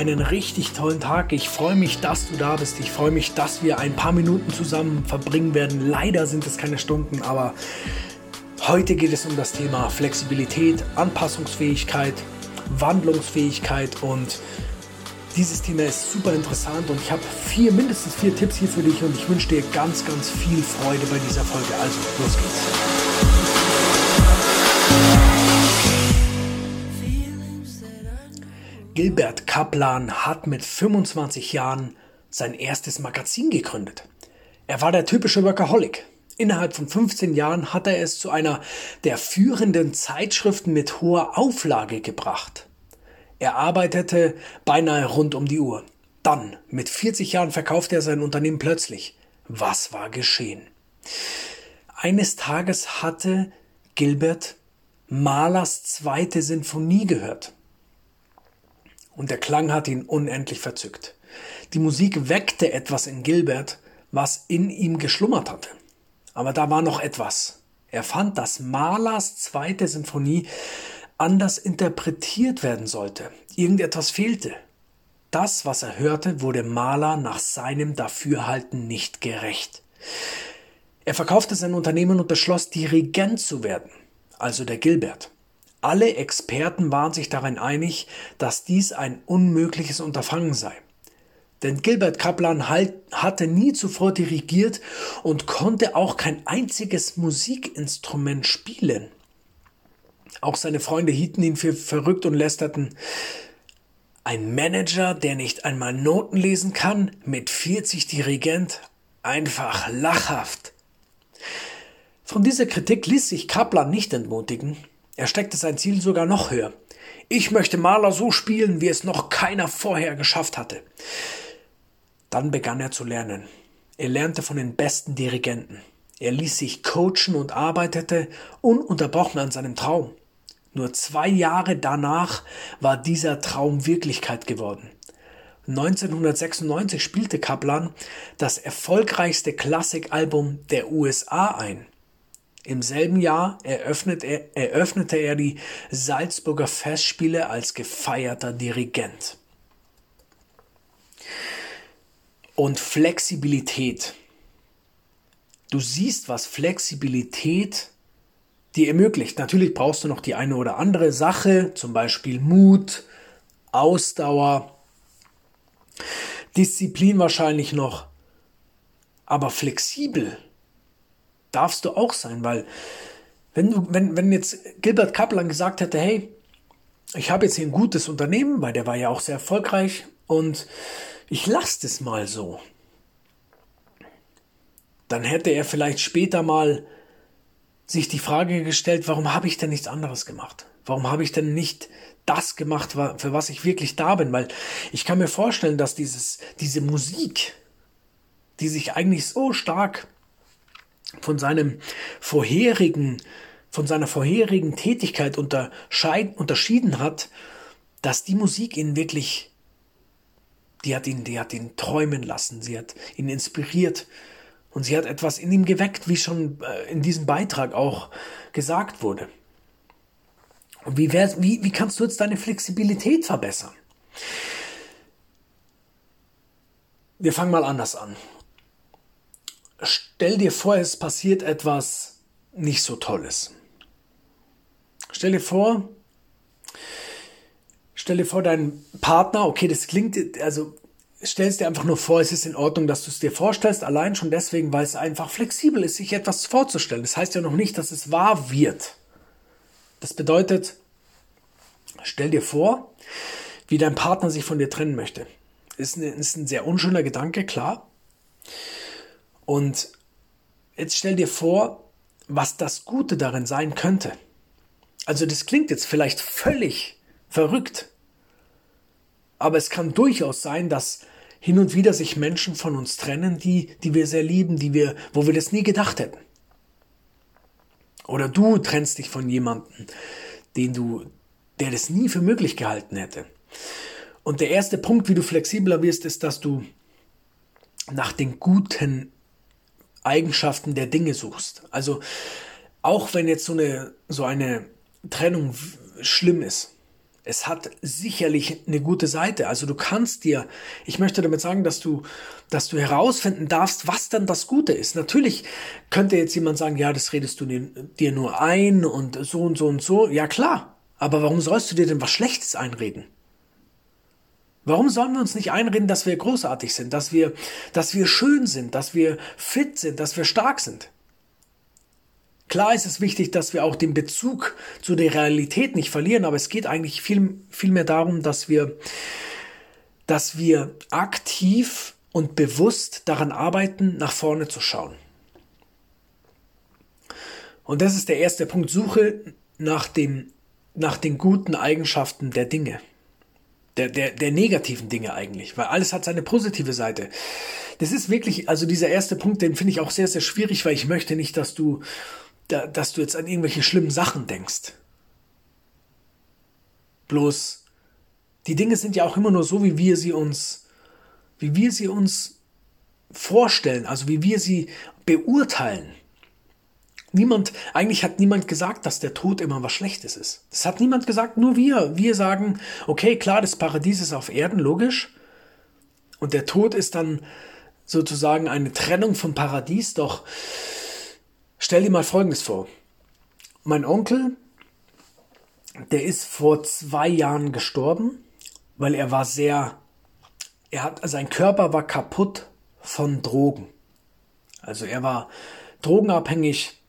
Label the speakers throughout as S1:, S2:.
S1: einen richtig tollen Tag. Ich freue mich, dass du da bist. Ich freue mich, dass wir ein paar Minuten zusammen verbringen werden. Leider sind es keine Stunden, aber heute geht es um das Thema Flexibilität, Anpassungsfähigkeit, Wandlungsfähigkeit und dieses Thema ist super interessant und ich habe vier, mindestens vier Tipps hier für dich und ich wünsche dir ganz, ganz viel Freude bei dieser Folge. Also, los geht's. Gilbert Kaplan hat mit 25 Jahren sein erstes Magazin gegründet. Er war der typische Workaholic. Innerhalb von 15 Jahren hat er es zu einer der führenden Zeitschriften mit hoher Auflage gebracht. Er arbeitete beinahe rund um die Uhr. Dann, mit 40 Jahren, verkaufte er sein Unternehmen plötzlich. Was war geschehen? Eines Tages hatte Gilbert Mahlers zweite Sinfonie gehört und der Klang hat ihn unendlich verzückt. Die Musik weckte etwas in Gilbert, was in ihm geschlummert hatte. Aber da war noch etwas. Er fand, dass Mahlers zweite Sinfonie anders interpretiert werden sollte. Irgendetwas fehlte. Das, was er hörte, wurde Mahler nach seinem Dafürhalten nicht gerecht. Er verkaufte sein Unternehmen und beschloss, Dirigent zu werden, also der Gilbert. Alle Experten waren sich darin einig, dass dies ein unmögliches Unterfangen sei. Denn Gilbert Kaplan halt, hatte nie zuvor dirigiert und konnte auch kein einziges Musikinstrument spielen. Auch seine Freunde hielten ihn für verrückt und lästerten. Ein Manager, der nicht einmal Noten lesen kann, mit 40 Dirigent, einfach lachhaft. Von dieser Kritik ließ sich Kaplan nicht entmutigen er steckte sein Ziel sogar noch höher. Ich möchte Maler so spielen, wie es noch keiner vorher geschafft hatte. Dann begann er zu lernen. Er lernte von den besten Dirigenten. Er ließ sich coachen und arbeitete ununterbrochen an seinem Traum. Nur zwei Jahre danach war dieser Traum Wirklichkeit geworden. 1996 spielte Kaplan das erfolgreichste Klassikalbum der USA ein. Im selben Jahr eröffnet er, eröffnete er die Salzburger Festspiele als gefeierter Dirigent. Und Flexibilität. Du siehst, was Flexibilität dir ermöglicht. Natürlich brauchst du noch die eine oder andere Sache, zum Beispiel Mut, Ausdauer, Disziplin wahrscheinlich noch. Aber flexibel darfst du auch sein, weil wenn du, wenn, wenn jetzt Gilbert Kaplan gesagt hätte, hey, ich habe jetzt hier ein gutes Unternehmen, weil der war ja auch sehr erfolgreich und ich lasse das mal so, dann hätte er vielleicht später mal sich die Frage gestellt, warum habe ich denn nichts anderes gemacht? Warum habe ich denn nicht das gemacht, für was ich wirklich da bin? Weil ich kann mir vorstellen, dass dieses, diese Musik, die sich eigentlich so stark von seinem vorherigen, von seiner vorherigen Tätigkeit unterschieden hat, dass die Musik ihn wirklich, die hat ihn, die hat ihn träumen lassen, sie hat ihn inspiriert und sie hat etwas in ihm geweckt, wie schon äh, in diesem Beitrag auch gesagt wurde. Und wie, wär, wie, wie kannst du jetzt deine Flexibilität verbessern? Wir fangen mal anders an stell dir vor, es passiert etwas nicht so Tolles. Stell dir vor, stell dir vor, dein Partner, okay, das klingt, also stell es dir einfach nur vor, es ist in Ordnung, dass du es dir vorstellst, allein schon deswegen, weil es einfach flexibel ist, sich etwas vorzustellen. Das heißt ja noch nicht, dass es wahr wird. Das bedeutet, stell dir vor, wie dein Partner sich von dir trennen möchte. Ist ein, ist ein sehr unschöner Gedanke, klar. Und jetzt stell dir vor, was das Gute darin sein könnte. Also das klingt jetzt vielleicht völlig verrückt, aber es kann durchaus sein, dass hin und wieder sich Menschen von uns trennen, die, die wir sehr lieben, die wir, wo wir das nie gedacht hätten. Oder du trennst dich von jemandem, den du, der das nie für möglich gehalten hätte. Und der erste Punkt, wie du flexibler wirst, ist, dass du nach den guten Eigenschaften der Dinge suchst. Also auch wenn jetzt so eine, so eine Trennung schlimm ist, Es hat sicherlich eine gute Seite. Also du kannst dir, ich möchte damit sagen, dass du, dass du herausfinden darfst, was dann das Gute ist. Natürlich könnte jetzt jemand sagen, ja, das redest du dir nur ein und so und so und so. Ja klar. Aber warum sollst du dir denn was Schlechtes einreden? Warum sollen wir uns nicht einreden, dass wir großartig sind, dass wir, dass wir schön sind, dass wir fit sind, dass wir stark sind? Klar ist es wichtig, dass wir auch den Bezug zu der Realität nicht verlieren, aber es geht eigentlich viel, viel mehr darum, dass wir, dass wir aktiv und bewusst daran arbeiten, nach vorne zu schauen. Und das ist der erste Punkt. Suche nach, dem, nach den guten Eigenschaften der Dinge. Der, der, der negativen Dinge eigentlich, weil alles hat seine positive Seite. Das ist wirklich, also dieser erste Punkt, den finde ich auch sehr, sehr schwierig, weil ich möchte nicht, dass du da, dass du jetzt an irgendwelche schlimmen Sachen denkst. Bloß, die Dinge sind ja auch immer nur so, wie wir sie uns, wie wir sie uns vorstellen, also wie wir sie beurteilen. Niemand, eigentlich hat niemand gesagt, dass der Tod immer was Schlechtes ist. Das hat niemand gesagt, nur wir. Wir sagen, okay, klar, das Paradies ist auf Erden, logisch. Und der Tod ist dann sozusagen eine Trennung vom Paradies, doch Stell dir mal Folgendes vor. Mein Onkel, der ist vor zwei Jahren gestorben, weil er war sehr, er hat, sein Körper war kaputt von Drogen. Also er war drogenabhängig,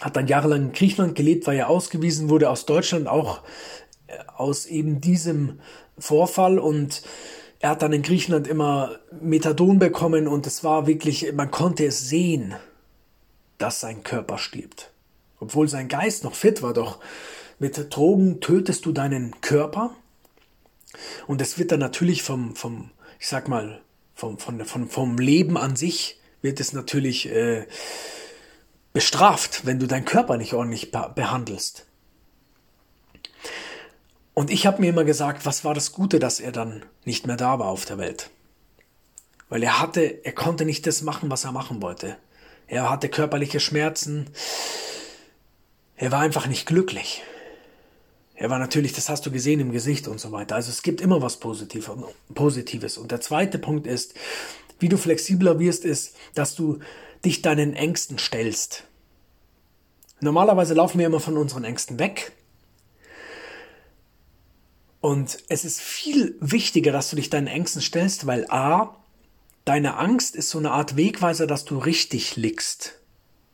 S1: hat dann jahrelang in Griechenland gelebt, weil er ausgewiesen wurde aus Deutschland, auch äh, aus eben diesem Vorfall und er hat dann in Griechenland immer Methadon bekommen und es war wirklich, man konnte es sehen dass sein Körper stirbt. Obwohl sein Geist noch fit war, doch mit Drogen tötest du deinen Körper. Und es wird dann natürlich vom, vom ich sag mal, vom, von, vom, vom Leben an sich wird es natürlich äh, bestraft, wenn du deinen Körper nicht ordentlich behandelst. Und ich habe mir immer gesagt, was war das Gute, dass er dann nicht mehr da war auf der Welt? Weil er hatte, er konnte nicht das machen, was er machen wollte. Er hatte körperliche Schmerzen. Er war einfach nicht glücklich. Er war natürlich, das hast du gesehen im Gesicht und so weiter. Also es gibt immer was Positives. Und der zweite Punkt ist, wie du flexibler wirst, ist, dass du dich deinen Ängsten stellst. Normalerweise laufen wir immer von unseren Ängsten weg. Und es ist viel wichtiger, dass du dich deinen Ängsten stellst, weil A, Deine Angst ist so eine Art Wegweiser, dass du richtig liegst.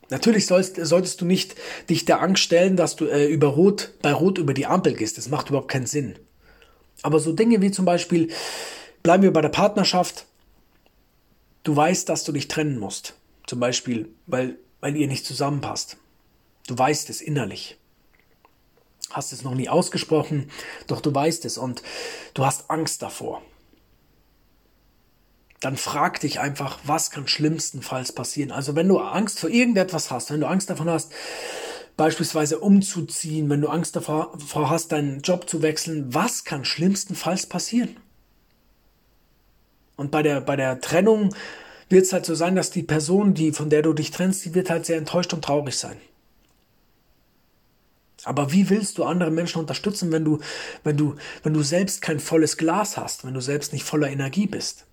S1: Natürlich sollst, solltest du nicht dich der Angst stellen, dass du äh, über Rot, bei Rot über die Ampel gehst. Das macht überhaupt keinen Sinn. Aber so Dinge wie zum Beispiel, bleiben wir bei der Partnerschaft, du weißt, dass du dich trennen musst. Zum Beispiel, weil, weil ihr nicht zusammenpasst. Du weißt es innerlich. Hast es noch nie ausgesprochen, doch du weißt es und du hast Angst davor dann frag dich einfach, was kann schlimmstenfalls passieren. Also wenn du Angst vor irgendetwas hast, wenn du Angst davon hast, beispielsweise umzuziehen, wenn du Angst davor, hast, deinen Job zu wechseln, was kann schlimmstenfalls passieren? Und bei der, bei der Trennung wird es halt so sein, dass die Person, die, von der du dich trennst, die wird halt sehr enttäuscht und traurig sein. Aber wie willst du andere Menschen unterstützen, wenn du, wenn du, wenn du selbst kein volles Glas hast, wenn du selbst nicht voller Energie bist?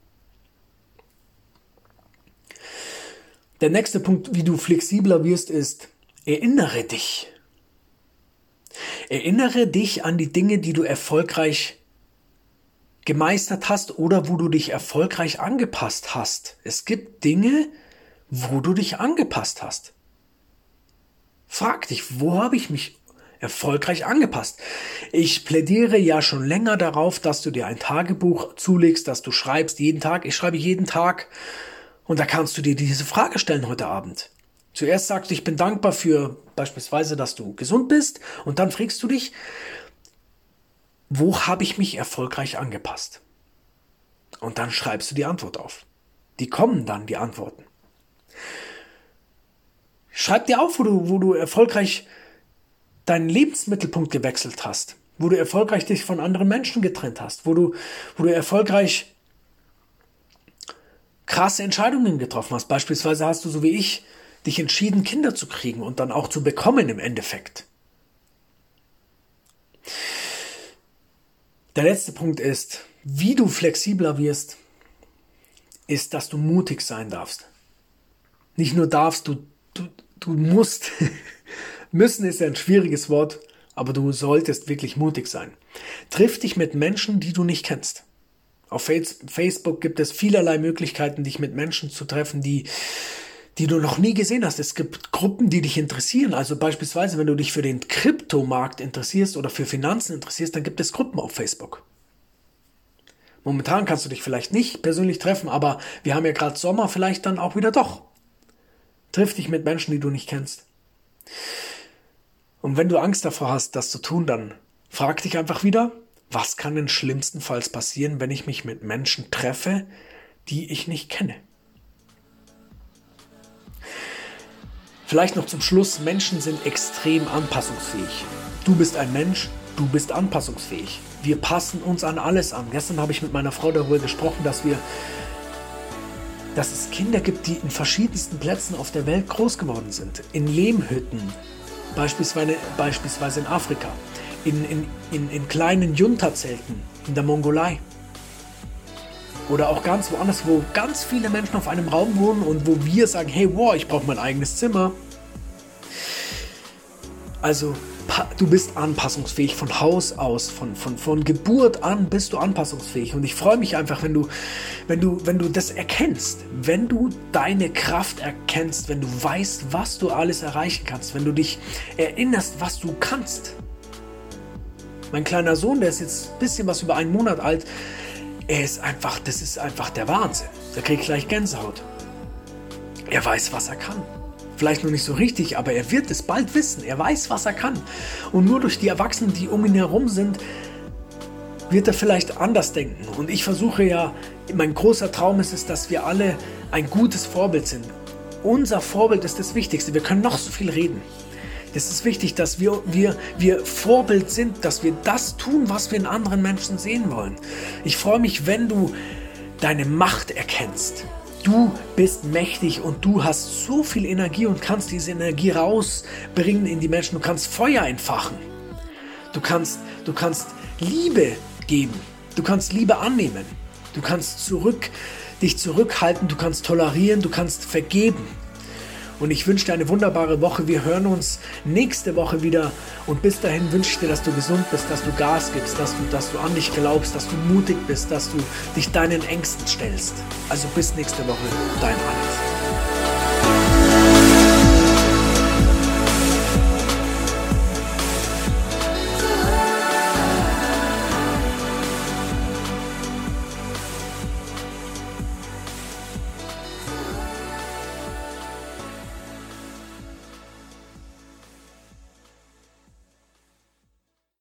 S1: Der nächste Punkt, wie du flexibler wirst, ist, erinnere dich. Erinnere dich an die Dinge, die du erfolgreich gemeistert hast oder wo du dich erfolgreich angepasst hast. Es gibt Dinge, wo du dich angepasst hast. Frag dich, wo habe ich mich erfolgreich angepasst? Ich plädiere ja schon länger darauf, dass du dir ein Tagebuch zulegst, dass du schreibst jeden Tag. Ich schreibe jeden Tag und da kannst du dir diese Frage stellen heute Abend. Zuerst sagst du, ich bin dankbar für beispielsweise, dass du gesund bist. Und dann fragst du dich, wo habe ich mich erfolgreich angepasst? Und dann schreibst du die Antwort auf. Die kommen dann, die Antworten. Schreib dir auf, wo du, wo du erfolgreich deinen Lebensmittelpunkt gewechselt hast, wo du erfolgreich dich von anderen Menschen getrennt hast, wo du, wo du erfolgreich krasse Entscheidungen getroffen hast. Beispielsweise hast du, so wie ich, dich entschieden, Kinder zu kriegen und dann auch zu bekommen im Endeffekt. Der letzte Punkt ist, wie du flexibler wirst, ist, dass du mutig sein darfst. Nicht nur darfst, du, du, du musst. Müssen ist ein schwieriges Wort, aber du solltest wirklich mutig sein. Triff dich mit Menschen, die du nicht kennst. Auf Facebook gibt es vielerlei Möglichkeiten, dich mit Menschen zu treffen, die, die du noch nie gesehen hast. Es gibt Gruppen, die dich interessieren. Also beispielsweise, wenn du dich für den Kryptomarkt interessierst oder für Finanzen interessierst, dann gibt es Gruppen auf Facebook. Momentan kannst du dich vielleicht nicht persönlich treffen, aber wir haben ja gerade Sommer, vielleicht dann auch wieder doch. Triff dich mit Menschen, die du nicht kennst. Und wenn du Angst davor hast, das zu tun, dann frag dich einfach wieder, was kann denn schlimmstenfalls passieren, wenn ich mich mit Menschen treffe, die ich nicht kenne? Vielleicht noch zum Schluss, Menschen sind extrem anpassungsfähig. Du bist ein Mensch, du bist anpassungsfähig. Wir passen uns an alles an. Gestern habe ich mit meiner Frau darüber gesprochen, dass wir dass es Kinder gibt, die in verschiedensten Plätzen auf der Welt groß geworden sind. In Lehmhütten, beispielsweise, beispielsweise in Afrika, in, in, in, in kleinen Junta-Zelten in der Mongolei. Oder auch ganz woanders, wo ganz viele Menschen auf einem Raum wohnen und wo wir sagen, hey, wow, ich brauche mein eigenes Zimmer. Also du bist anpassungsfähig von Haus aus, von, von, von Geburt an bist du anpassungsfähig. Und ich freue mich einfach, wenn du, wenn, du, wenn du das erkennst, wenn du deine Kraft erkennst, wenn du weißt, was du alles erreichen kannst, wenn du dich erinnerst, was du kannst. Mein kleiner Sohn, der ist jetzt ein bisschen was über einen Monat alt, er ist einfach, das ist einfach der Wahnsinn. Der kriegt gleich Gänsehaut. Er weiß, was er kann. Vielleicht noch nicht so richtig, aber er wird es bald wissen. Er weiß, was er kann. Und nur durch die Erwachsenen, die um ihn herum sind, wird er vielleicht anders denken. Und ich versuche ja, mein großer Traum ist es, dass wir alle ein gutes Vorbild sind. Unser Vorbild ist das Wichtigste. Wir können noch so viel reden. Es ist wichtig, dass wir, wir, wir Vorbild sind, dass wir das tun, was wir in anderen Menschen sehen wollen. Ich freue mich, wenn du deine Macht erkennst. Du bist mächtig und du hast so viel Energie und kannst diese Energie rausbringen in die Menschen. Du kannst Feuer entfachen. Du kannst, du kannst Liebe geben. Du kannst Liebe annehmen. Du kannst zurück, dich zurückhalten. Du kannst tolerieren. Du kannst vergeben. Und ich wünsche dir eine wunderbare Woche. Wir hören uns nächste Woche wieder. Und bis dahin wünsche ich dir, dass du gesund bist, dass du Gas gibst, dass du, dass du an dich glaubst, dass du mutig bist, dass du dich deinen Ängsten stellst. Also bis nächste Woche, dein Alex.